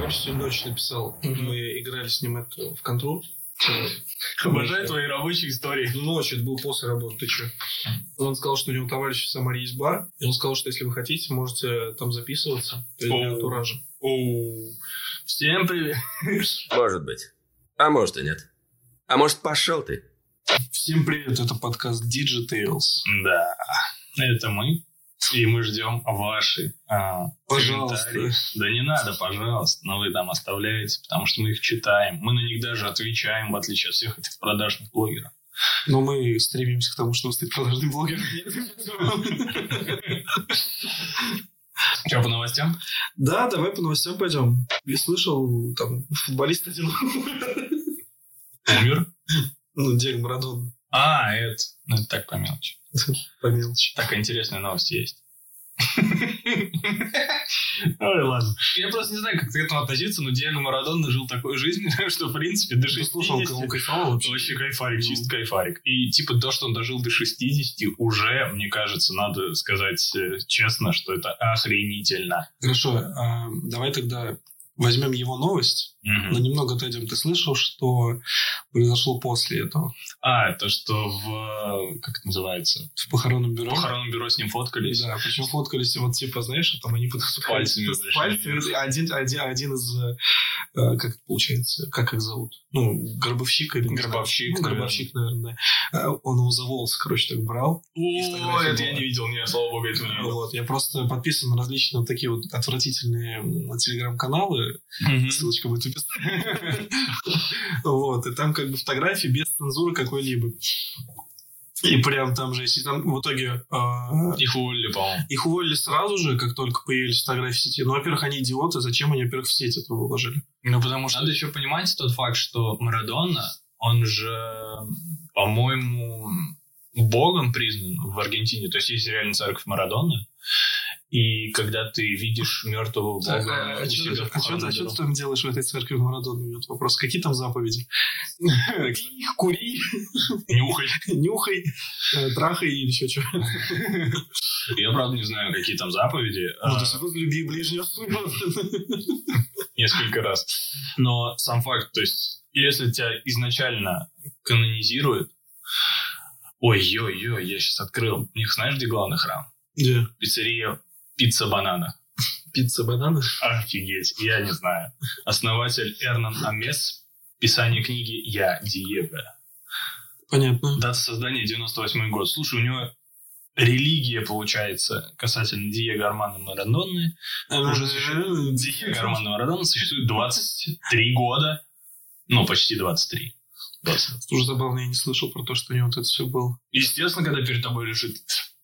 короче, сегодня ночью написал. Мы играли с ним это в контру. Обожаю твои рабочие истории. Ну, ночью, это был после работы, ты что? Он сказал, что у него товарищ в Самаре есть бар, и он сказал, что если вы хотите, можете там записываться для антуража. Оу. Всем привет. Может быть. А может и нет. А может, пошел ты. Всем привет, это подкаст Digitales. Да, это мы. И мы ждем ваши а, Пожалуйста. комментарии. Да не надо, пожалуйста, но вы там оставляете, потому что мы их читаем. Мы на них даже отвечаем, в отличие от всех этих продажных блогеров. Но мы стремимся к тому, чтобы стать продажным блогером. Что по новостям? Да, давай по новостям пойдем. Я слышал, там, футболист один, Умер? ну, Диего Марадон, А, это, ну, это так по мелочи. по мелочи. Такая интересная новость есть. Ой, ладно. Я просто не знаю, как к этому относиться, но Диего Марадона жил такой жизнью, что, в принципе, до Ты 60... слушал, как он кайфовал вообще? Вообще кайфарик, Ну. чисто кайфарик. И типа то, что он дожил до 60, уже, мне кажется, надо сказать э, честно, что это охренительно. Хорошо, а, давай тогда возьмем его новость, Мгм. но немного отойдем. Ты слышал, что произошло после этого? А, то, что в... Как это называется? В похоронном бюро? В похоронном бюро с ним фоткались. Да, причем фоткались вот типа, знаешь, там они под пальцами с пальцами. Один, один, один из, э, как это получается, как их зовут? Ну, гробовщик или... не. Гробовщик, Ну, гробовщик, наверное, да. Э, Он его за волосы, короче, так брал. О, это я не видел, нет, слава богу, этого не. Вот, я просто подписан на различные вот такие вот отвратительные телеграм-каналы, Мгм. ссылочка будет в описании. Вот, и там как бы фотографии без цензуры какой-либо. И прям там же, если там в итоге а, Их уволили, по-моему. их уволили сразу же, как только появились фотографии в сети. Ну, во-первых, они идиоты, зачем они, во-первых, в сеть это выложили? Ну, потому что... Надо еще понимать тот факт, что Марадона, он же, по-моему, богом признан в Аргентине. То есть есть реально церковь Марадона. И когда ты видишь мертвого бога а у что себя в ты похоронном а бюро. ты там делаешь в этой церкви Марадона? Вот вопрос. Какие там заповеди? Кури, Нюхай. нюхай, э, трахай или еще что. Я, правда, не знаю, какие там заповеди. Ну, а, то есть ближнего несколько раз. Но сам факт, то есть, если тебя изначально канонизируют, ой-ой-ой, я сейчас открыл. У них знаешь, где главный храм? Где? Пиццерия Пицца Банана. Пицца, бананы? Офигеть, я не знаю. Основатель Эрнан Амес. Писание книги «Я Диего». Понятно. Дата создания 98 год. Слушай, у него религия, получается, касательно Диего Армана Марадонны. Уже существует. Диего Армана Марадона существует 23 года. Ну, почти 23. 20. Уже забавно, я не слышал про то, что у него вот это все было. Естественно, когда перед тобой лежит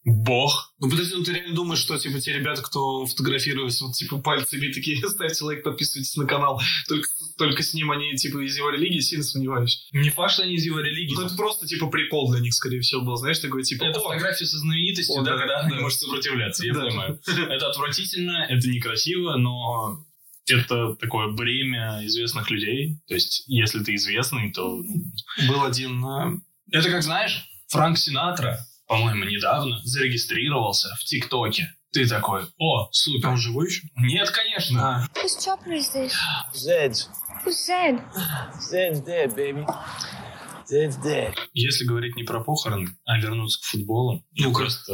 Бог. Ну, подожди, ну ты реально думаешь, что, типа, те ребята, кто фотографировались, вот, типа, пальцами такие, ставьте лайк, подписывайтесь на канал, только, только с ним они, типа, из его религии, сильно сомневаюсь. Не факт, что они из его религии. Ну, это просто, типа, прикол для них, скорее всего, был, знаешь, такой, типа, Это «О, фотография со знаменитостью, да, да, когда она может сопротивляться, я понимаю. Это отвратительно, это некрасиво, но это такое бремя известных людей. То есть, если ты известный, то... ну, был один, а, Это как, знаешь, Франк Синатра, по-моему, недавно зарегистрировался в ТикТоке. Ты такой, о, супер. он живой еще? Нет, конечно. Whose chopper is this? Zed's. Who's Zed? Zed's dead, baby. Zed's dead. Если говорить не про похороны, а вернуться к футболу, я Ну-ка. просто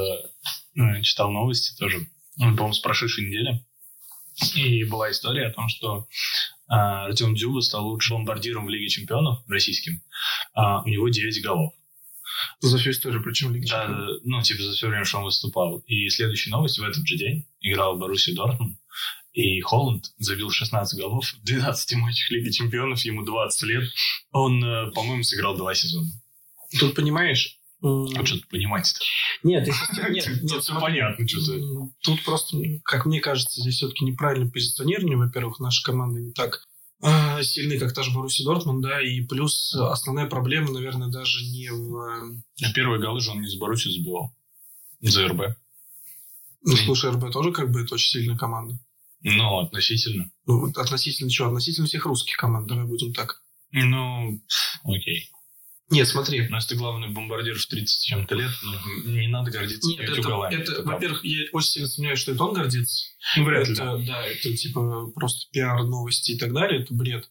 ну, читал новости тоже, ну, по-моему, с прошедшей недели. И была история о том, что а, Артем Дзюба стал лучшим бомбардиром в Лиге Чемпионов российским. А, у него 9 голов. За всю историю, причем Лиги Да, Чемпионов. ну, типа, за все время, что он выступал. И следующая новость в этот же день играл в Боруссии Дортмунд. И Холланд забил 16 голов в 12 матчах Лиги Чемпионов, ему 20 лет. Он, э, по-моему, сыграл два сезона. Тут, понимаешь, А что тут понимать-то? Нет, есть- нет, Тут смотри, понятно, что-то. м, Тут просто, как мне кажется, здесь все-таки неправильное позиционирование. Во-первых, наша команда не так сильны, как та же Боруссия Дортмунд, да, и плюс основная проблема, наверное, даже не в... А Первые голы же он не за Боруссию забивал. За РБ. Ну, слушай, РБ тоже как бы это очень сильная команда. Ну, относительно. Ну, относительно чего? Относительно всех русских команд, давай будем так. Ну, окей. Нет, смотри. Но если ты главный бомбардир в 30 с чем-то лет, ну, не надо гордиться Нет, это, уголами. это, Это во-первых, я очень сильно сомневаюсь, что это он гордится. Ну, вряд ли, это, да. это типа просто пиар, новости и так далее, это бред.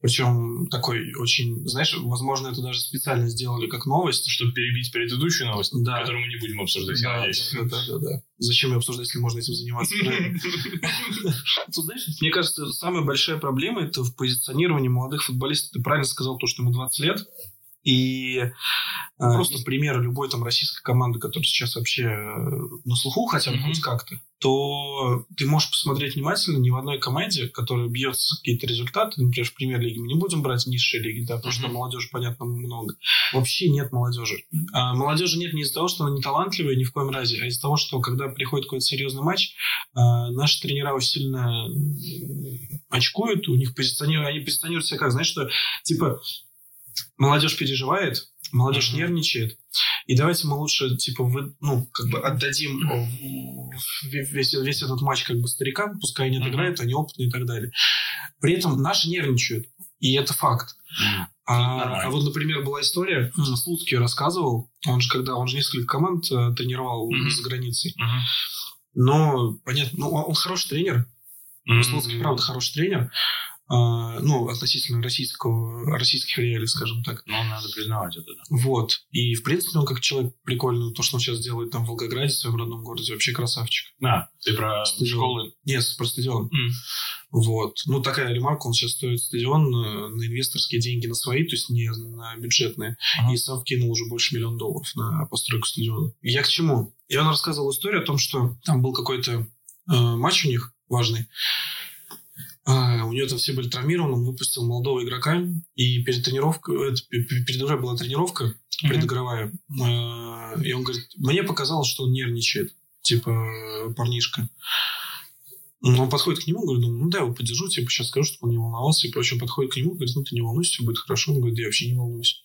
Причем такой очень, знаешь, возможно, это даже специально сделали как новость. Чтобы перебить предыдущую новость, Да. которую мы не будем обсуждать, я Да, надеюсь. да, да, да, да. Зачем ее обсуждать, если можно этим заниматься? Тут, знаешь, мне кажется, самая большая проблема это в позиционировании молодых футболистов. Ты правильно сказал то, что ему 20 лет. И э, просто пример любой там российской команды, которая сейчас вообще э, на слуху хотя бы Мгм. хоть как-то, то ты можешь посмотреть внимательно ни в одной команде, которая бьется какие-то результаты, например, в премьер-лиге, мы не будем брать низшие лиги, да, потому что Мгм. молодежи, понятно, много. Вообще нет молодежи. А молодежи нет не из-за того, что она не талантливая ни в коем разе, а из-за того, что когда приходит какой-то серьезный матч, а, наши тренера очень сильно очкуют, у них позиционируют, они позиционируют себя как, знаешь, что типа молодежь переживает, молодежь Мгм. нервничает, и давайте мы лучше, типа, вы, ну, как бы отдадим весь, весь этот матч как бы старикам, пускай они отыграют, они опытные и так далее. При этом наши нервничают, и это факт. М. А, а вот, например, была история, м, Слуцкий рассказывал, он же когда, он же несколько команд э, тренировал Мгм. за границей, Мгм. но, понятно, ну, он, он хороший тренер, М. Слуцкий, правда, хороший тренер, ну, относительно российского, российских реалий, скажем так. Ну, надо признавать это, да. Вот. И, в принципе, он как человек прикольный. То, что он сейчас делает там в Волгограде, в своем родном городе, вообще красавчик. Да, ты про Стадион. школы. Нет, про стадион. М. Вот. Ну, такая ремарка, он сейчас стоит стадион э, на инвесторские деньги на свои, то есть не на бюджетные. Ага. И сам вкинул уже больше миллиона долларов на постройку стадиона. Я к чему? И он рассказывал историю о том, что там был какой-то э, матч у них важный. А, у него там все были травмированы, он выпустил молодого игрока, и перед тренировкой, это, пе- пе- перед игрой была тренировка, предыгровая, Э, и он говорит, мне показалось, что он нервничает, типа парнишка. Он подходит к нему, говорит, ну, ну да, его поддержу, типа, сейчас скажу, чтобы он не волновался, и прочее. Подходит к нему, говорит, ну, ты не волнуйся, все будет хорошо. Он говорит, да я вообще не волнуюсь.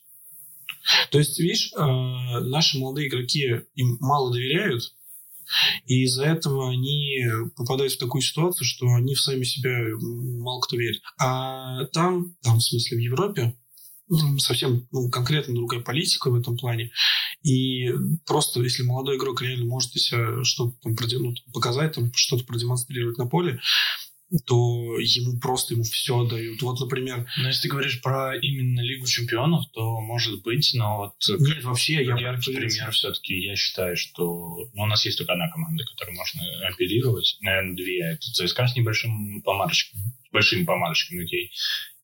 То есть, видишь, э, наши молодые игроки им мало доверяют, и из-за этого они попадают в такую ситуацию, что они в сами себя мало кто верит. А там, там, в смысле, в Европе, совсем ну, конкретно другая политика в этом плане. И просто, если молодой игрок реально может себя что-то там проде- ну, показать, там, что-то продемонстрировать на поле, то ему просто ему все отдают. Вот, например, Но если ты говоришь про именно Лигу чемпионов, то может быть, но вот нет, вообще, я яркий пример все-таки, я считаю, что ну, у нас есть только одна команда, которой можно апеллировать. Наверное, две. Это ЦСКА с небольшим помарочком, с большими помарочками людей,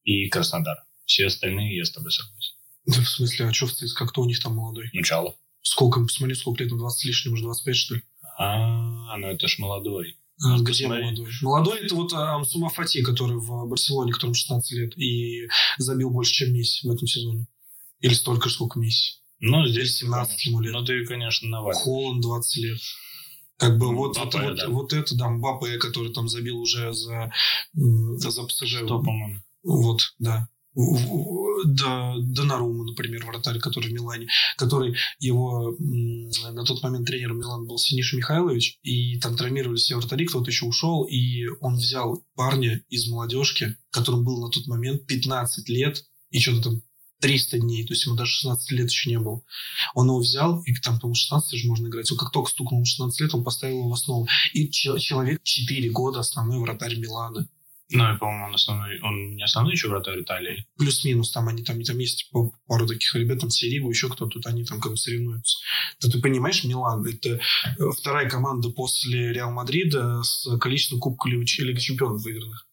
и Краснодар. Все остальные я с тобой согласен. Да, в смысле, а что в ЦСКА, кто у них там молодой? Начало. Сколько, посмотри, сколько лет, 20 с лишним, уже 25, что ли? А, ну это ж молодой. Надо Где молодой? Молодой это вот а, Амсума Фати, который в Барселоне, которому 16 лет, и забил больше, чем Месси в этом сезоне. Или столько, сколько Месси. Ну, здесь 17 ему лет. Ну, ты, конечно, навалишь. Холланд 20 лет. Как бы Ну, вот, Мбаппе, это, вот, да. вот это, да, Мбаппе, который там забил уже за, за ПСЖ. Что, по-моему? Вот, да. Донарума, например, вратарь, который в Милане, который его на тот момент тренером Милана был Синиша Михайлович, и там травмировались все вратари, кто-то еще ушел, и он взял парня из молодежки, которому был на тот момент 15 лет, и что-то там 300 дней, то есть ему даже 16 лет еще не было. Он его взял, и там, по-моему, 16 же можно играть. Он как только стукнул 16 лет, он поставил его в основу. И че- человек 4 года основной вратарь Милана. Ну, и, по-моему, он основной, он не основной еще вратарь Италии. плюс-минус, там они там, там есть пару таких ребят, там Серигу, еще кто-то, тут они там как бы соревнуются. То ты понимаешь, Милан, это э, вторая команда после Реал Мадрида с количеством кубков Лиги чемпионов выигранных.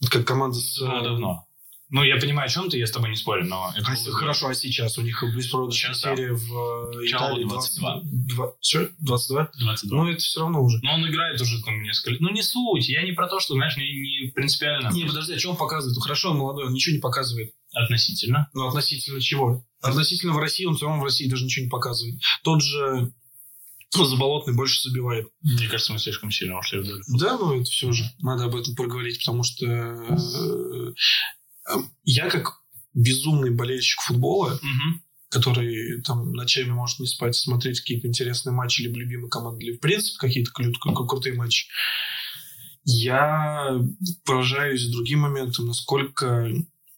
Это как команда с... Ну, э, давно. Ну, я понимаю, о чем ты, я с тобой не спорю, но... Это а было- хорошо, а сейчас у них беспроигрышная серия в э, Италии 22. 22. Что? 22? 22. Ну, это все равно уже. Но он играет уже там несколько лет. Ну, не суть. Я не про то, что, знаешь, не, не принципиально. Не, подожди, а что он показывает? Ну, хорошо, он молодой, он ничего не показывает. Относительно. Ну, относительно чего? Относительно в России, он все равно в России даже ничего не показывает. Тот же Заболотный больше забивает. Мне кажется, мы слишком сильно ушли вдаль. Да, ну это все же. Надо об этом поговорить, потому что э, я как безумный болельщик футбола, Мгм. который там ночами может не спать, смотреть какие-то интересные матчи либо любимой команды, либо в принципе какие-то кру- кру- крутые матчи, я поражаюсь другим моментом, насколько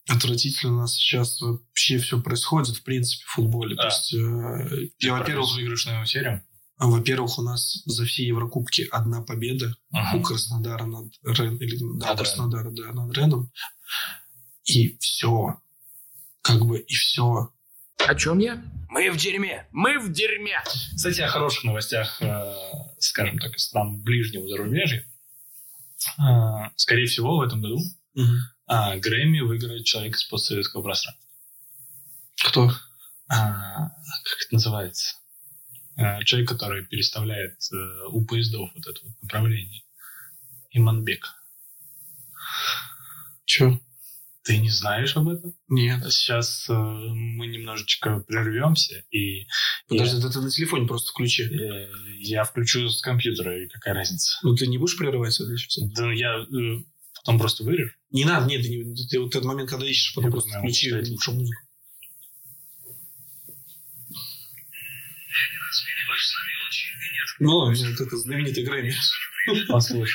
отвратительно у нас сейчас вообще все происходит, в принципе, в футболе. Да. То есть, э, я, во-первых, выигрышную серию. во-первых, у нас за все Еврокубки одна победа у Краснодара над Рен, или да, Над Краснодара, да, над Реном. И все. Как бы и все. О чем я? Мы в дерьме. Мы в дерьме. Кстати, о хороших новостях, э, скажем так, из стран ближнего зарубежья. Э, Скорее всего, в этом году а, Грэмми выиграет человек из постсоветского пространства. Кто? А, Как это называется? Э, Человек, который переставляет э, у поездов вот это вот направление. Иманбек. Че? Ты не знаешь об этом? Нет. Сейчас э, мы немножечко прервемся, и Подожди, да ты на телефоне просто включи. я, э, я включу с компьютера, и какая разница? Ну ты не будешь прерывать сейчас? Да я э, потом просто вырежу. Не надо, нет, ты, не- ты вот этот момент, когда ищешь, потом Я просто понимаю, включи лучше музыку. Ну, это знаменитый Грэмми. Послушай.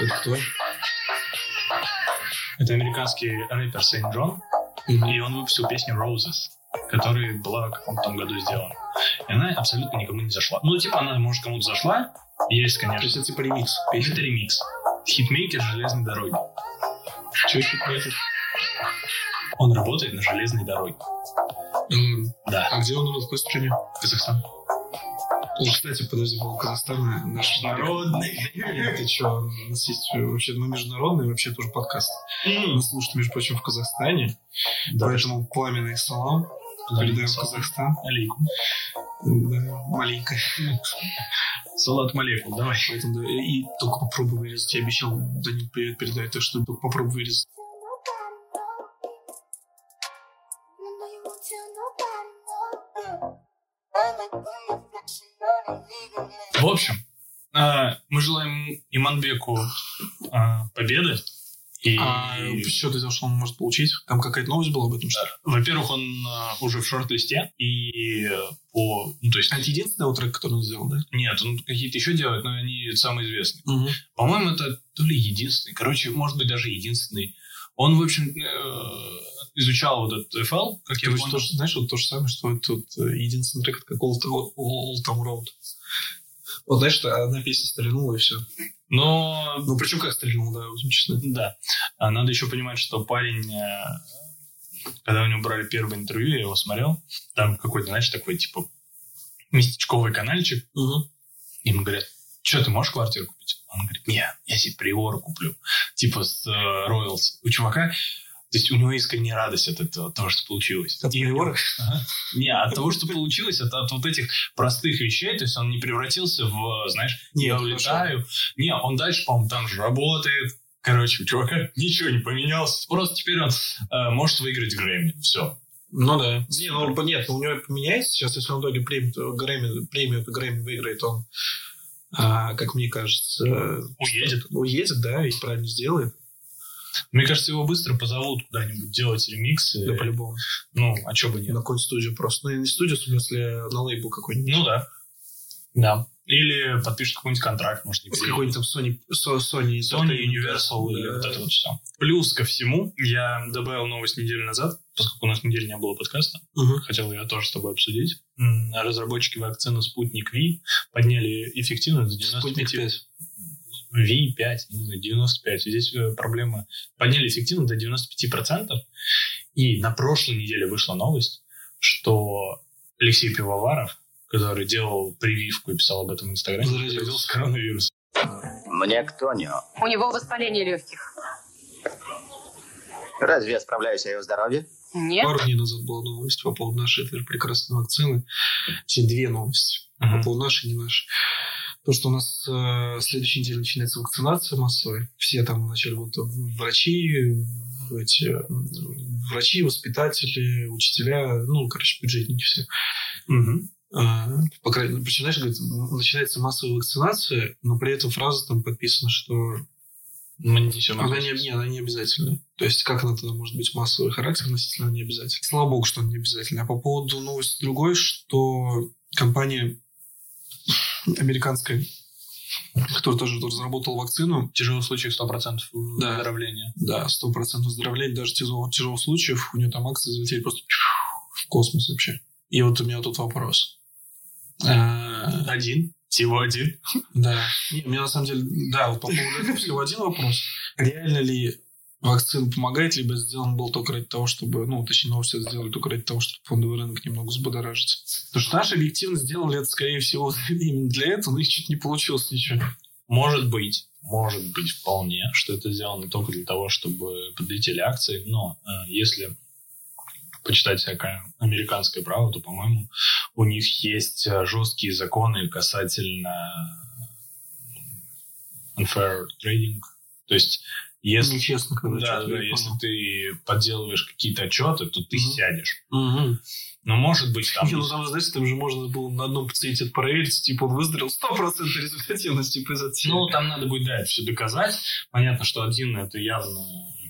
Это кто? Это американский рэпер Сейн Джон, и он выпустил песню Roses, которая была в каком-то году сделана. И она абсолютно никому не зашла. Ну, типа, она, может, кому-то зашла. Есть, То есть конечно. это типа ремикс Это песни. ремикс. Хитмейкер железной дороги. Чё хитмейкер? Он работает на железной дороге. М, Да. А где он у в какой стране? Казахстан. О, кстати, подожди, был Казахстан наш Народный. Нет, ты чё, у нас есть вообще, мы международный вообще тоже подкаст. Нас слушают, между прочим, в Казахстане. Поэтому пламенный салам передаем в Казахстан. Алейкум. Да, маленько. Салат малейкум, давай. Поэтому, да, и только попробуй вырезать. Я обещал Данил привет передать, так что только попробуй вырезать. В общем, а, мы желаем Иманбеку а, победы. И, А что ты что он может получить? Там какая-то новость была об этом, что ли? во-первых, он а, уже в шорт-листе. И э, по... Ну, то есть... А это единственный трек, который он сделал, да? Нет, он какие-то еще делает, но они самые известные. Угу. По-моему, это то ли единственный. Короче, может быть, даже единственный. Он, в общем, э, изучал вот этот FL, как я понял. знаешь, вот то же самое, что вот, э, единственный трек, как Old, Old Town Road. Вот знаешь, что одна песня стрельнула и все. Но Ну, причем как стрельнула, да, будем честны. Да. А надо еще понимать, что парень, э, когда у него брали первое интервью, я его смотрел, там какой-то, знаешь, такой, типа, местечковый канальчик, Угу. и ему говорят, что, ты можешь квартиру купить? Он говорит, нет, я себе приору куплю, типа с роялти. У чувака, то есть у него искренняя радость от этого, от того, что получилось. От приора? Ага. Не, от того, что получилось, от, от вот этих простых вещей, то есть он не превратился в, знаешь, Нет, я хорошо. улетаю. Не, он дальше, по-моему, там же работает. Короче, у чувака ничего не поменялось. Просто теперь он э, может выиграть Грэмми. Все. Ну да. Не, ну нет, у него поменяется сейчас, если он в итоге премию, Грэмми, премию Грэмми выиграет, он, а, как мне кажется, Уедет. уедет, да, и правильно сделает. Мне кажется, его быстро позовут куда-нибудь делать ремиксы. Да, по-любому. Ну, а что бы нет. На какую-нибудь студию просто. Ну, не студию, в смысле, на лейбл какой-нибудь. Ну да. Да. Или подпишет какой-нибудь контракт, может, не какой-нибудь там Sony, Sony, Sony Universal да. или вот это вот все. Плюс ко всему, я добавил новость неделю назад, поскольку у нас неделю не было подкаста. Мгм. хотел я тоже с тобой обсудить. Разработчики вакцины «Спутник Ви» подняли эффективность до 95... Спутник 5. Ви-5, не знаю, 95. И Здесь э, проблема. Подняли эффективность до 95%. И на прошлой неделе вышла новость, что Алексей Пивоваров, который делал прививку и писал об этом в Инстаграме, Заразился. коронавирусом. Мне кто не? У него воспаление легких. Разве я справляюсь о его здоровье? Нет. Пару дней назад была новость по поводу нашей этой прекрасной вакцины. Все две новости. Мгм. По поводу нашей и не нашей. То, что у нас э, следующей неделе начинается вакцинация массовая. Все там вначале будут врачи, эти, врачи, воспитатели, учителя, ну, короче, бюджетники все. Мгм. А, по крайней мере, причем, знаешь, говорит, начинается массовая вакцинация, но при этом фраза там подписана, что Мы несем она не, не, она не обязательная. То есть, как она тогда может быть массовый характер, относительно не обязательно. Слава богу, что она не обязательно. А по поводу новости другой, что компания американской, которая тоже разработала вакцину. Тяжелых случаев 100% Да. выздоровления. Да, сто процентов выздоровления, даже тяжелых, тяжелых случаев. У нее там акции залетели просто в космос вообще. И вот у меня тут вопрос. А, Один. Всего один. Да. Не, у меня на самом деле, да, вот по поводу этого всего один вопрос. Реально ли вакцина помогает, либо сделан был только ради того, чтобы, ну, точнее, новости сделали только ради того, чтобы фондовый рынок немного взбодоражить. Потому что наши объективно сделали это, скорее всего, именно для этого, но их чуть не получилось ничего. Может быть, может быть вполне, что это сделано только для того, чтобы подлетели акции. Но э, если почитать всякое американское право, то, по-моему, у них есть э, жесткие законы касательно unfair trading. То есть, если, Нечестно, когда да, да, если ты подделываешь какие-то отчеты, то ты Мгм. сядешь. Мгм. Но может быть там... Не, ну там, знаешь, там же можно было на одном пациенте проверить, типа он выздоровел, 100% результативности произойти. Ну, там надо будет, да, это все доказать. Понятно, что один это явно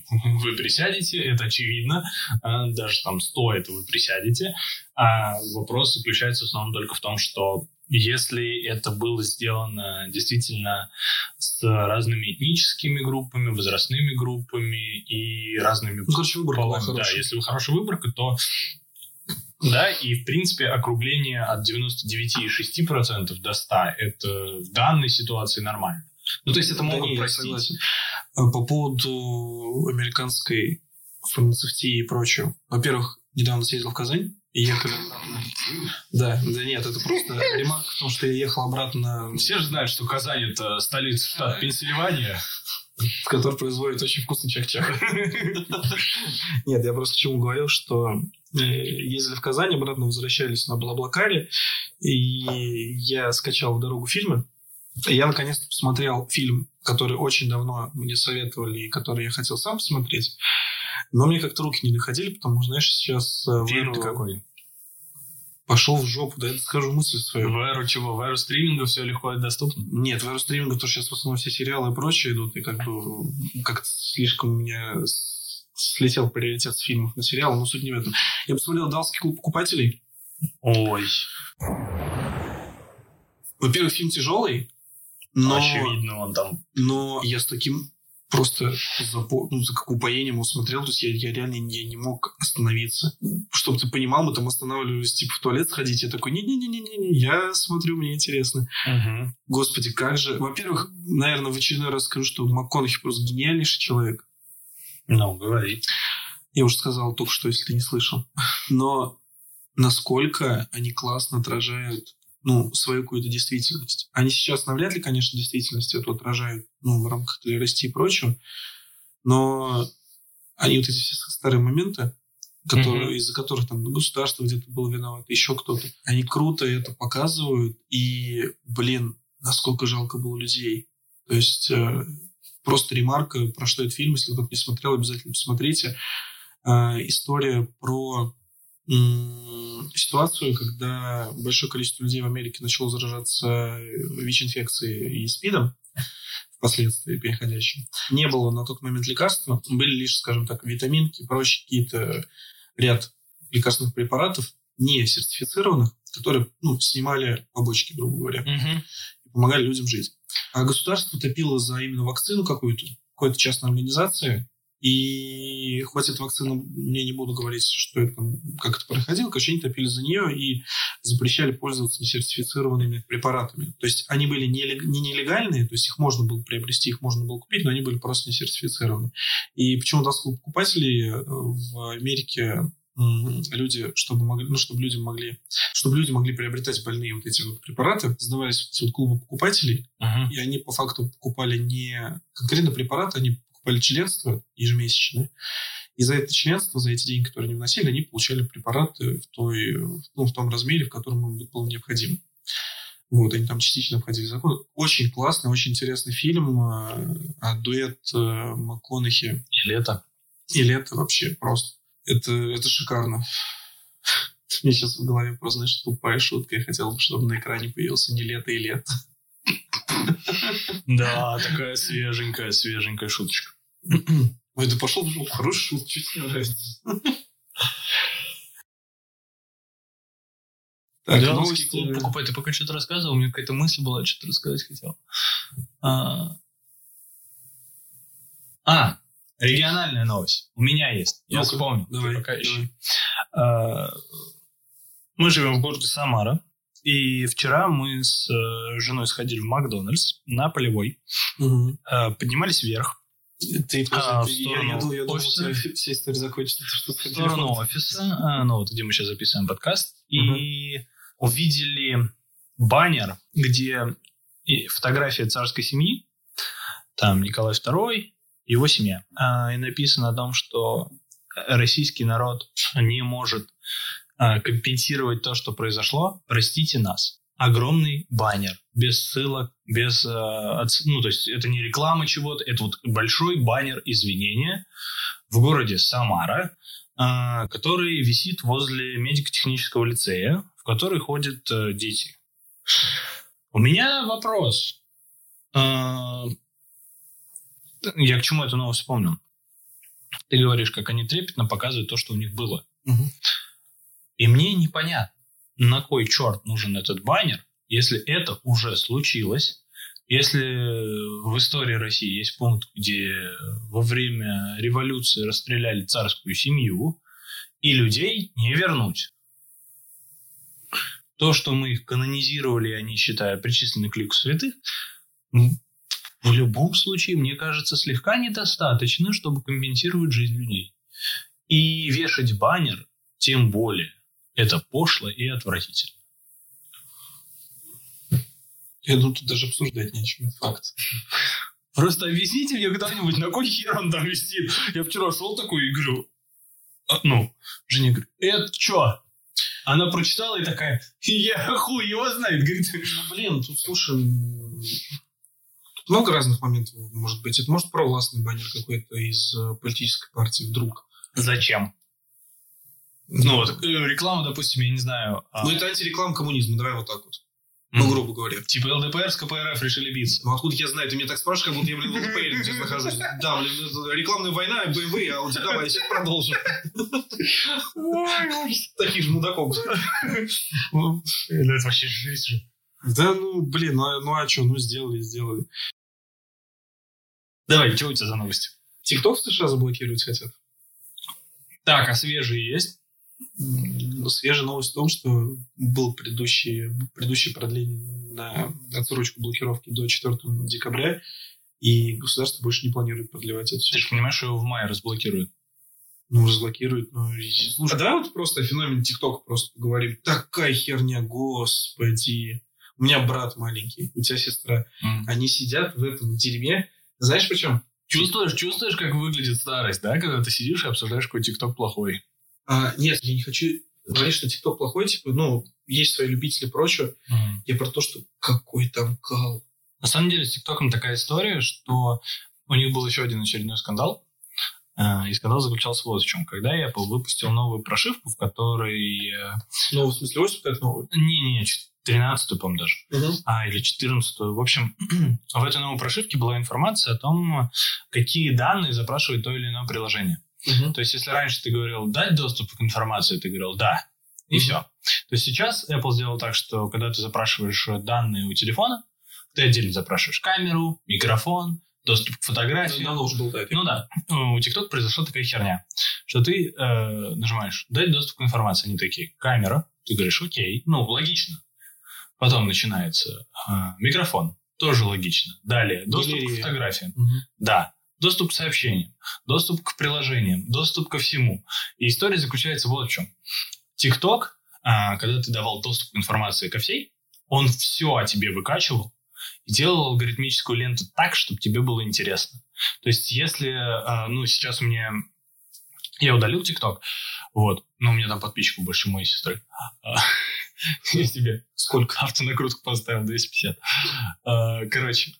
вы присядете, это очевидно. А, Даже там 100 это вы присядете. А вопрос заключается в основном только в том, что если это было сделано действительно с разными этническими группами, возрастными группами и разными Ну, короче, выборка была да, если вы хорошая выборка, то да, и в принципе округление от 99,6% до 100 это в данной ситуации нормально. Ну, то есть это Да могут не, я простить. согласен. А По поводу американской фармацевтии и прочего. Во-первых, недавно съездил в Казань и ехали обратно. Да, да нет, это просто ремарка в том, что я ехал обратно, Все же знают, что Казань это столица штата Пенсильвания. который производит очень вкусный чак-чак. Нет, я просто к чему говорил, что э, ездили в Казань, обратно возвращались на Блаблакаре, и я скачал в дорогу фильмы. И я наконец-то посмотрел фильм, который очень давно мне советовали, и который я хотел сам посмотреть. Но мне как-то руки не доходили, потому что, знаешь, сейчас э, Фильм какой? пошел в жопу, да, я скажу мысль свою. В эру чего? В эру стриминга все легко и доступно. Нет, в эру стриминга, потому что сейчас в основном все сериалы и прочее идут, и как бы как-то слишком у меня слетел приоритет с фильмов на сериалы, но суть не в этом. Я посмотрел «Далский клуб покупателей». Ой, Во-первых, фильм тяжелый, но, очевидно, он там но я с таким просто запо- ну, за как упоением его смотрел, то есть я, я реально не, не мог остановиться. Чтобы ты понимал, мы там останавливались, типа, в туалет сходить, я такой, не-не-не-не-не, я смотрю, мне интересно. Мгм. Господи, как же... Во-первых, наверное, в очередной раз скажу, что МакКонахи просто гениальнейший человек. Ну, говори. Я уже сказал только что, если ты не слышал. Но насколько они классно отражают ну, свою какую-то действительность. Они сейчас навряд ли, конечно, действительность эту отражают ну, в рамках толерасти и прочего, но они вот эти все старые моменты, которые, Мгм. из-за которых там государство где-то было виновато, еще кто-то, они круто это показывают, и, блин, насколько жалко было людей. То есть э, просто ремарка, про что этот фильм, если кто-то не смотрел, обязательно посмотрите. Э, история про ситуацию, когда большое количество людей в Америке начало заражаться ВИЧ-инфекцией и СПИДом, впоследствии переходящим. Не было на тот момент лекарства, были лишь, скажем так, витаминки, прочие какие-то ряд лекарственных препаратов, не сертифицированных, которые ну, снимали побочки, грубо говоря и помогали людям жить. А государство топило за именно вакцину какую-то, какой-то частной организации, и хоть эта вакцина, мне не буду говорить, что это, как это происходило, короче, они топили за нее и запрещали пользоваться несертифицированными препаратами. То есть они были не, лег- не нелегальные, то есть их можно было приобрести, их можно было купить, но они были просто не сертифицированы. И почему у покупателей э, в Америке люди, чтобы могли, ну, чтобы люди могли, чтобы люди могли приобретать больные вот эти вот препараты, создавались вот эти вот клубы покупателей, Мгм. и они по факту покупали не конкретно препараты, они покупали членство ежемесячное. И за это членство, за эти деньги, которые они вносили, они получали препараты в, той, ну, в том размере, в котором им было необходимо. Вот, они там частично входили в закон. Очень классный, очень интересный фильм. э, А дуэт э, МакКонахи И лето. и лето вообще просто. Это, это шикарно. Мне сейчас в голове просто, знаешь, тупая шутка. Я хотел бы, чтобы на экране появился не лето и лето. Да, такая свеженькая, свеженькая шуточка. Ой, да пошел в жопу. Хороший шут, чуть не нравится. Так, Идеаловский новости. клуб покупать. Ты пока что-то рассказывал, у меня какая-то мысль была, что-то рассказать хотел. А, А, региональная новость. У меня есть. Я Ну-ка, вспомнил. Давай, пока давай. ищи. А, Мы живем в городе Самара. И вчера мы с э, женой сходили в Макдональдс на полевой. Э, Поднимались вверх. Ты, А, в я, сторону я, думал- я думал, офиса? тебя вся история закончится. что в сторону офиса, а, ну вот где мы сейчас записываем подкаст, Мгм. и увидели баннер, где фотография царской семьи, там Николай II, его семья, А, и написано о том, что российский народ не может компенсировать то, что произошло, простите нас. Огромный баннер, без ссылок, без... а, ну, то есть это не реклама чего-то, это вот большой баннер извинения в городе Самара, а, который висит возле медико-технического лицея, в который ходят э, дети. У меня вопрос. А, Я к чему эту новость вспомнил? Ты говоришь, как они трепетно показывают то, что у них было. Мгм. И мне непонятно, на кой черт нужен этот баннер, если это уже случилось, если в истории России есть пункт, где во время революции расстреляли царскую семью, и людей не вернуть. То, что мы их канонизировали, они, считая, причислены к лику святых, в любом случае, мне кажется, слегка недостаточно, чтобы компенсировать жизнь людей. И вешать баннер, тем более, это пошло и отвратительно. Я думаю, тут даже обсуждать нечего. Факт. Просто объясните мне когда-нибудь, на кой хер он там висит? Я вчера шел такой и говорю, «А, ну, Женя говорит, это что? Она прочитала и такая, я хуй его знает. Говорит, Ну, блин, тут, слушай, тут много разных моментов может быть. Это может провластный баннер какой-то из э, политической партии вдруг. зачем? Ну, вот, э, реклама, допустим, я не знаю. а, Ну, это антиреклама коммунизма, давай вот так вот. Ну, грубо говоря. Типа ЛДПР с КПРФ решили биться. Ну, откуда я знаю? Ты меня так спрашиваешь, как будто я, блин, в ЛДПР сейчас нахожусь. Да, блин, это рекламная война, БМВ, а у тебя давай, сейчас продолжим. Таких же мудаков. Ну, Это вообще жизнь же. Да, ну, блин, ну, а- ну а что, ну, сделали, сделали. Давай, что у тебя за новости? ТикТок в США заблокировать хотят. Так, а свежие есть? Свежая новость в том, что был предыдущее, предыдущее продление на отсрочку блокировки до 4 декабря, и государство больше не планирует продлевать это Ты же понимаешь, что его в мае разблокируют. Ну, разблокируют. Ну, и- слушай, а давай вот просто о феномене ТикТока просто поговорим. Такая херня, господи. У меня брат маленький, у тебя сестра. М. Они сидят в этом дерьме. Знаешь почему? Чувствуешь, чувствуешь, как выглядит старость, да, когда ты сидишь и обсуждаешь, какой ТикТок плохой. А, нет, я не хочу говорить, что ТикТок плохой, типа, ну, есть свои любители и прочее. Я про то, что какой там кал. На самом деле с ТикТоком такая история, что у них был еще один очередной скандал. А, И скандал заключался вот в чем. Когда Apple выпустил новую прошивку, в которой... э, Ну, в смысле, ось вот новый. Не-не, 13 по-моему, даже. а, или 14 В общем, в этой новой прошивке была информация о том, какие данные запрашивает то или иное приложение. То есть, если раньше ты говорил дать доступ к информации, ты говорил да, и Мгм. все. То есть сейчас Apple сделал так, что когда ты запрашиваешь данные у телефона, ты отдельно запрашиваешь камеру, микрофон, доступ к фотографии. Уже был, да. Ну да, у TikTok произошла такая херня, что ты э, нажимаешь «дать доступ к информации», они такие «камера», ты говоришь «окей», ну, логично. Потом начинается э, микрофон, тоже логично. Далее доступ к Галерея. фотографиям, Мгм. да. Доступ к сообщениям, доступ к приложениям, доступ ко всему. И история заключается вот в чем. TikTok, а, когда ты давал доступ к информации ко всей, он все о тебе выкачивал и делал алгоритмическую ленту так, чтобы тебе было интересно. То есть, если, а, ну, сейчас у меня... Я удалил TikTok, вот, но у меня там подписчиков больше моей сестры. А, Я себе сколько автонакрутку поставил? 250. А, Короче,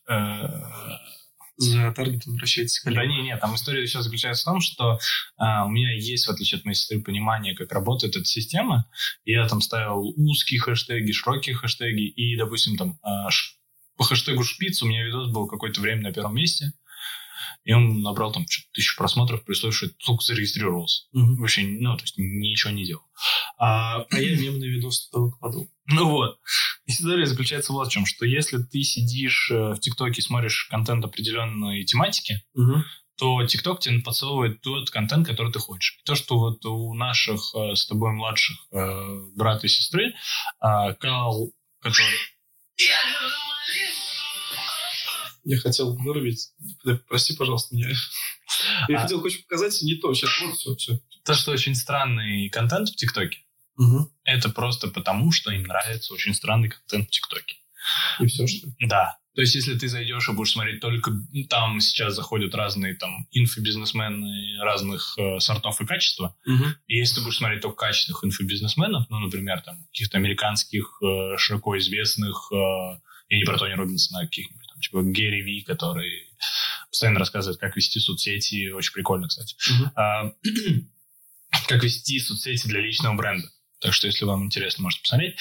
За таргетом вращается да не, не, там история еще заключается в том, что а, у меня есть, в отличие от моей сестры, понимание, как работает эта система. Я там ставил узкие хэштеги, широкие хэштеги. И, допустим, там а, по хэштегу шпиц у меня видос был какое-то время на первом месте. И он набрал там что-то тысячу просмотров, при условии, что только зарегистрировался. Мгм. Вообще, ну, то есть ничего не делал. А, А я мемный видос туда выкладывал. ну вот. История заключается вот в чем, что если ты сидишь э, в ТикТоке и смотришь контент определенной тематики, Мгм. то ТикТок тебе подсовывает тот контент, который ты хочешь. И то, что вот у наших э, с тобой младших э, брата и сестры э, канал, который... Я хотел вырубить. Прости, пожалуйста, меня. Я А. хотел кое-что показать, не то. Сейчас вот все, все. То, что очень странный контент в ТикТоке, это просто потому, что им нравится очень странный контент в ТикТоке. И все, что ли? Да. То есть, если ты зайдешь и будешь смотреть только... Там сейчас заходят разные там инфобизнесмены разных э, сортов и качества. И если ты будешь смотреть только качественных инфобизнесменов, ну, например, там, каких-то американских, э, широко известных, э, я не про Тони Робинсона, а там, типа Гэри Ви, который постоянно рассказывает, как вести соцсети, очень прикольно, кстати. Мгм. А, как вести соцсети для личного бренда. Так что, если вам интересно, можете посмотреть.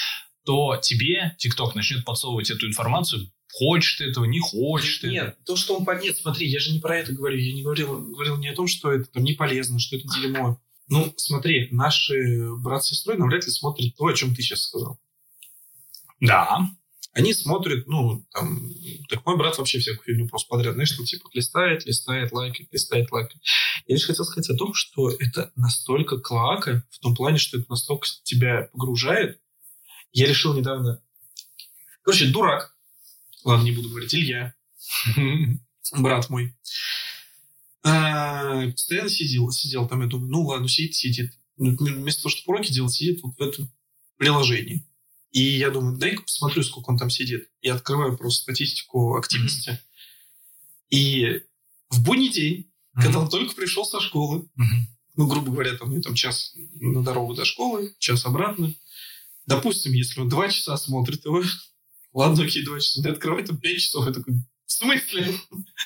То тебе TikTok начнет подсовывать эту информацию, хочешь ты этого, не хочешь ты. Нет, то, что он. Нет, смотри, я же не про это говорю. Я не говорил, говорил не о том, что это там не полезно, что это дерьмо. Ну, смотри, наши брат с сестрой навряд ли смотрят то, о чем ты сейчас сказал. Да. Они смотрят, ну, там, так мой брат вообще всякую фигню просто подряд, знаешь, ну, типа, листает, листает, лайкает, листает, лайкает. Я лишь хотел сказать о том, что это настолько клоака, в том плане, что это настолько тебя погружает. Я решил недавно... Короче, дурак. Ладно, не буду говорить, Илья, брат мой. А, постоянно сидел, сидел там, я думаю, ну ладно, сидит, сидит. Вместо того, чтобы уроки делать, сидит вот в этом приложении. И я думаю, дай-ка посмотрю, сколько он там сидит. Я открываю просто статистику активности. И в будний день, когда он только пришел со школы, Мгм. ну, грубо говоря, там, ну, там час на дорогу до школы, час обратно. Допустим, если он два часа смотрит его, ладно, окей, два часа, ты открывай там пять часов, я такой, в смысле?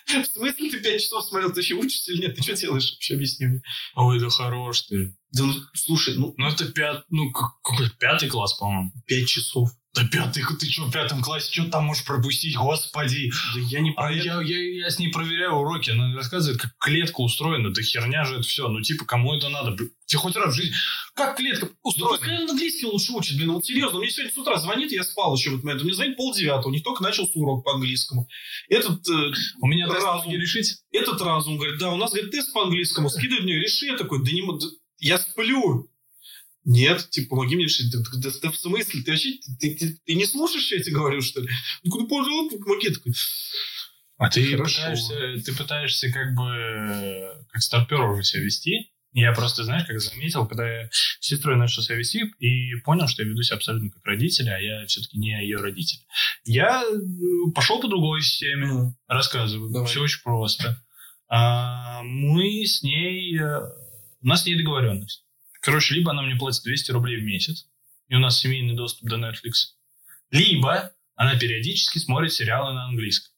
В смысле ты пять часов смотрел? Ты еще учишься или нет? Ты что делаешь вообще? Объясни мне. Ой, да хорош ты. Да ну, слушай, ну, Ну, это пят... ну, как- какой пятый класс, по-моему. пять часов. Да пятый, ты что, в пятом классе, что там можешь пропустить, господи? Да я не А про это. я, я, я с ней проверяю уроки, она рассказывает, как клетка устроена, да херня же это все. Ну, типа, кому это надо? Блин, Тебе хоть раз в жизни... Как клетка Да устроена? пускай он английский лучше учит, блин, вот серьезно, мне сегодня с утра звонит, я спал еще в этот момент, мне звонит полдевятого, у них только начался урок по английскому. Этот, э, У меня Разум. решить? этот разум говорит, да, у нас, говорит, тест по английскому, скидывает мне, реши, я такой, да не, да я сплю. Нет, типа, помоги мне решить. Да, да- да в смысле? Ты вообще, ты, ты- ты не слушаешь, я тебе говорю, что ли? Ну, ну, пожалуйста, помоги. Такой, А ты Хорошо. пытаешься, ты пытаешься как бы э, как старпер уже себя вести. Я просто, знаешь, как заметил, когда я с сестрой начал себя вести и понял, что я веду себя абсолютно как родитель, а я все-таки не ее родитель. Я э, пошел по другой системе, ну, рассказываю. Давай. Все очень просто. А, мы с ней... У нас с ней договоренность. Короче, либо она мне платит 200 рублей в месяц, и у нас семейный доступ до Netflix, либо она периодически смотрит сериалы на английском.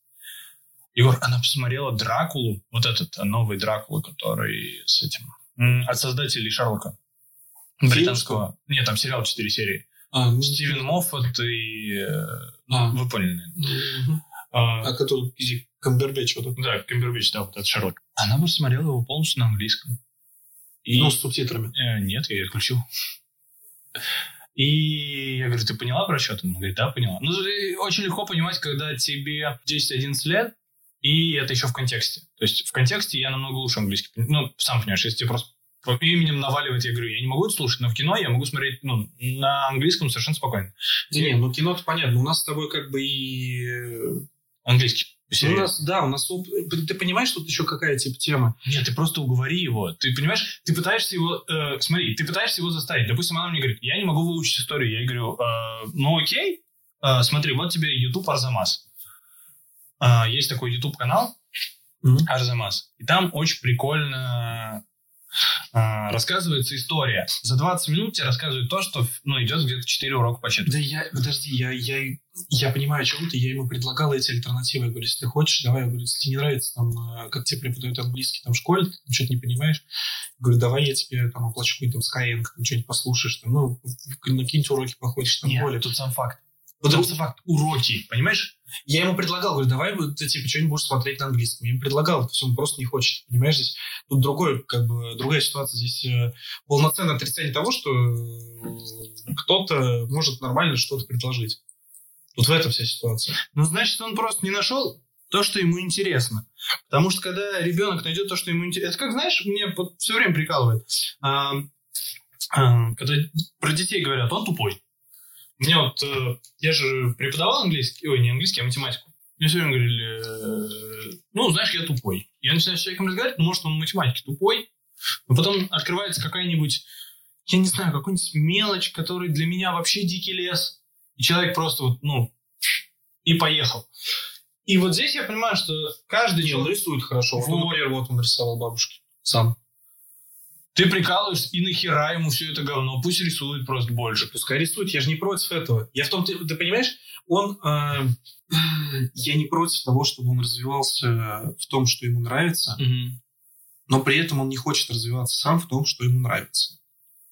Егор, она посмотрела Дракулу, вот этот а, новый Дракула, который с этим, от создателей Шарлока. Британского. Нет, там сериал 4 серии. а, ну, Стивен Моффат и... э, А. Вы поняли, наверное. мгм. А, А который, Камбербэтч вот этот. да, Кембербич, да, вот этот Шерлок. Она посмотрела его полностью на английском. И... Ну, с субтитрами. Э, нет, я ее отключил. И я говорю, ты поняла про счет? Она говорит, да, поняла. Ну, очень легко понимать, когда тебе 10-11 лет, и это еще в контексте. То есть в контексте я намного лучше английский. Ну, сам понимаешь, если тебе просто по именем наваливать, я говорю, я не могу это слушать, но в кино я могу смотреть ну, на английском совершенно спокойно. Да не, ну кино-то понятно. У нас с тобой как бы и... э, Английский. У нас, да, у нас... Ты понимаешь, тут еще какая типа тема? Нет, ты просто уговори его. Ты понимаешь, ты пытаешься его... э, смотри, ты пытаешься его заставить. Допустим, она мне говорит, я не могу выучить историю. Я ей говорю, «Э, ну окей, Э, смотри, вот тебе YouTube Арзамас. Э, есть такой YouTube канал Мгм. Арзамас. И там очень прикольно э, рассказывается история. За 20 минут тебе рассказывают то, что ну, идет где-то 4 урока по четверти. Да я, подожди, я, я, я понимаю, о чем ты. Я ему предлагал эти альтернативы. Я говорю, если ты хочешь, давай. Я говорю, если тебе не нравится, там, э, как тебе преподают английский там, в школе, ты что-то не понимаешь. Я говорю, давай я тебе там оплачу какой-то там Skyeng, там что-нибудь послушаешь, там, ну, на какие-нибудь уроки походишь, там, Нет, более. тут сам факт. Потому что факт, уроки, понимаешь? Я ему предлагал, говорю, давай вот ты типа что-нибудь будешь смотреть на английском. Я ему предлагал, все, он просто не хочет. Понимаешь, здесь тут другой, как бы, другая ситуация. Здесь э, полноценное отрицание того, что э, кто-то может нормально что-то предложить. Вот в этом вся ситуация. Ну, значит, он просто не нашел то, что ему интересно. Потому что когда ребенок найдет то, что ему интересно... Это как, знаешь, мне вот все время прикалывает. А, а, когда про детей говорят, он тупой. Мне вот... э, Я же преподавал английский... Ой, не английский, а математику. Мне все время говорили, э, ну, знаешь, я тупой. Я начинаю с человеком разговаривать, ну, может, он в математике тупой, но потом открывается какая-нибудь, я не знаю, какой-нибудь мелочь, который для меня вообще дикий лес. И человек просто вот, ну, и поехал. И вот здесь я понимаю, что каждый Не, он человек... рисует хорошо. Вот, Вот. например, вот он рисовал бабушки. Сам. Ты прикалываешься, и нахера ему все это говно? Пусть рисует просто больше. Пускай рисует, я же не против этого. Я в том, ты, ты понимаешь, он... э, я не против того, чтобы он развивался в том, что ему нравится, но при этом он не хочет развиваться сам в том, что ему нравится.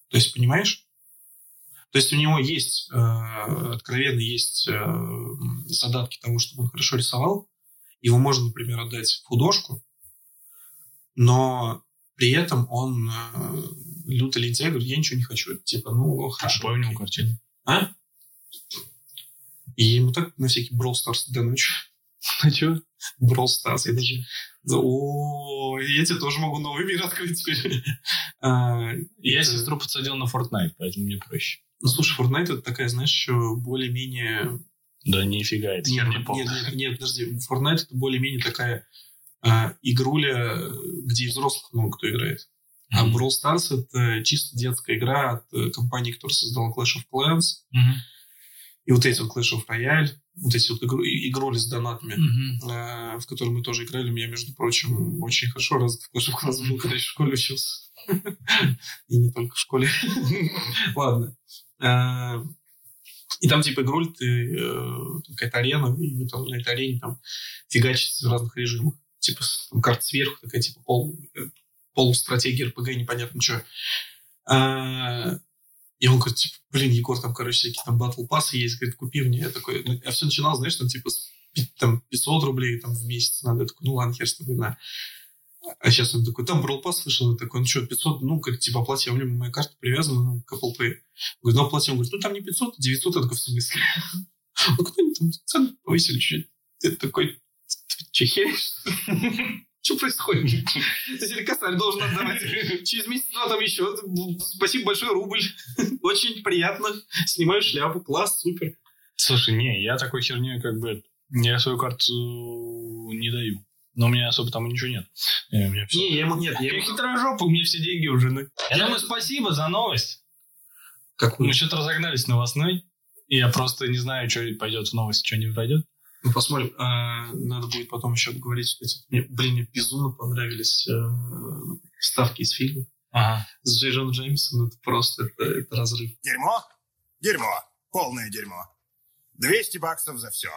То есть, понимаешь? То есть у него есть, э, откровенно есть э, задатки того, чтобы он хорошо рисовал. Его можно, например, отдать в художку, но при этом он э, люто лентяй, говорит, я ничего не хочу. Типа, ну, хорошо. Какой у него картина? А? И ему так на всякий Brawl Stars до ночи. А что? Brawl Stars, я даже... О, я тебе тоже могу новый мир открыть теперь. А, Я сестру подсадил на Fortnite, поэтому мне проще. Ну, слушай, Fortnite это такая, знаешь, еще более-менее... Да нифига, это Нет, херня полная. нет, нет, подожди. Fortnite это более-менее такая а, игруля, где и взрослых много кто играет. А Мгм. Brawl Stars это чисто детская игра от э, компании, которая создала Clash of Clans. Мгм. И вот эти вот Clash of Royale, вот эти вот игру- игрули с донатами. Мгм. э, в котором мы тоже играли. У меня, между прочим, очень хорошо развит в Clash of Clans был, когда еще в школе учился. И не только в школе. Ладно. Э, И там, типа, игруль, ты э, какая-то арена, и вы там на этой арене там фигачите в разных режимах. Типа, там карта сверху, такая, типа, пол, э, полустратегия РПГ, непонятно что. И он говорит, типа, блин, Егор, там, короче, всякие там батл пассы есть, говорит, купи мне. Я такой, ну, я все начинал, знаешь, там, типа, там 500 рублей там, в месяц надо. Я такой, ну ладно, хер с тобой, на. А сейчас он такой, там Brawl Pass вышел, я такой, ну что, 500, ну, как, типа, оплати, а у меня моя карта привязана к Apple Pay. Говорит, ну, оплати. Он говорит, ну, там не 500, а 900. Я такой, в смысле? Ну, кто-нибудь там цены повысили чуть-чуть. Я такой, че, херишь? Что происходит? Ты должен отдавать. Через месяц-два там еще. Спасибо большое, рубль. Очень приятно. Снимаю шляпу. Класс, супер. Слушай, не, я такой херней как бы... Я свою карту не даю. Но у меня особо там ничего нет. Э, у меня всё- Не, я ему нет. Я Я ему... хитрожопый, у меня все деньги у жены. Я думаю, спасибо за новость. Какую? Мы что-то разогнались новостной. И я просто не знаю, что пойдет в новость, что не пойдет. Ну, посмотрим. А, надо будет потом еще обговорить. эти- Мне, блин, мне безумно понравились э, вставки из фильма Ага. с Джей Джон Джеймсом. Это просто это, это разрыв. Дерьмо? Дерьмо. Полное дерьмо. 200 баксов за все.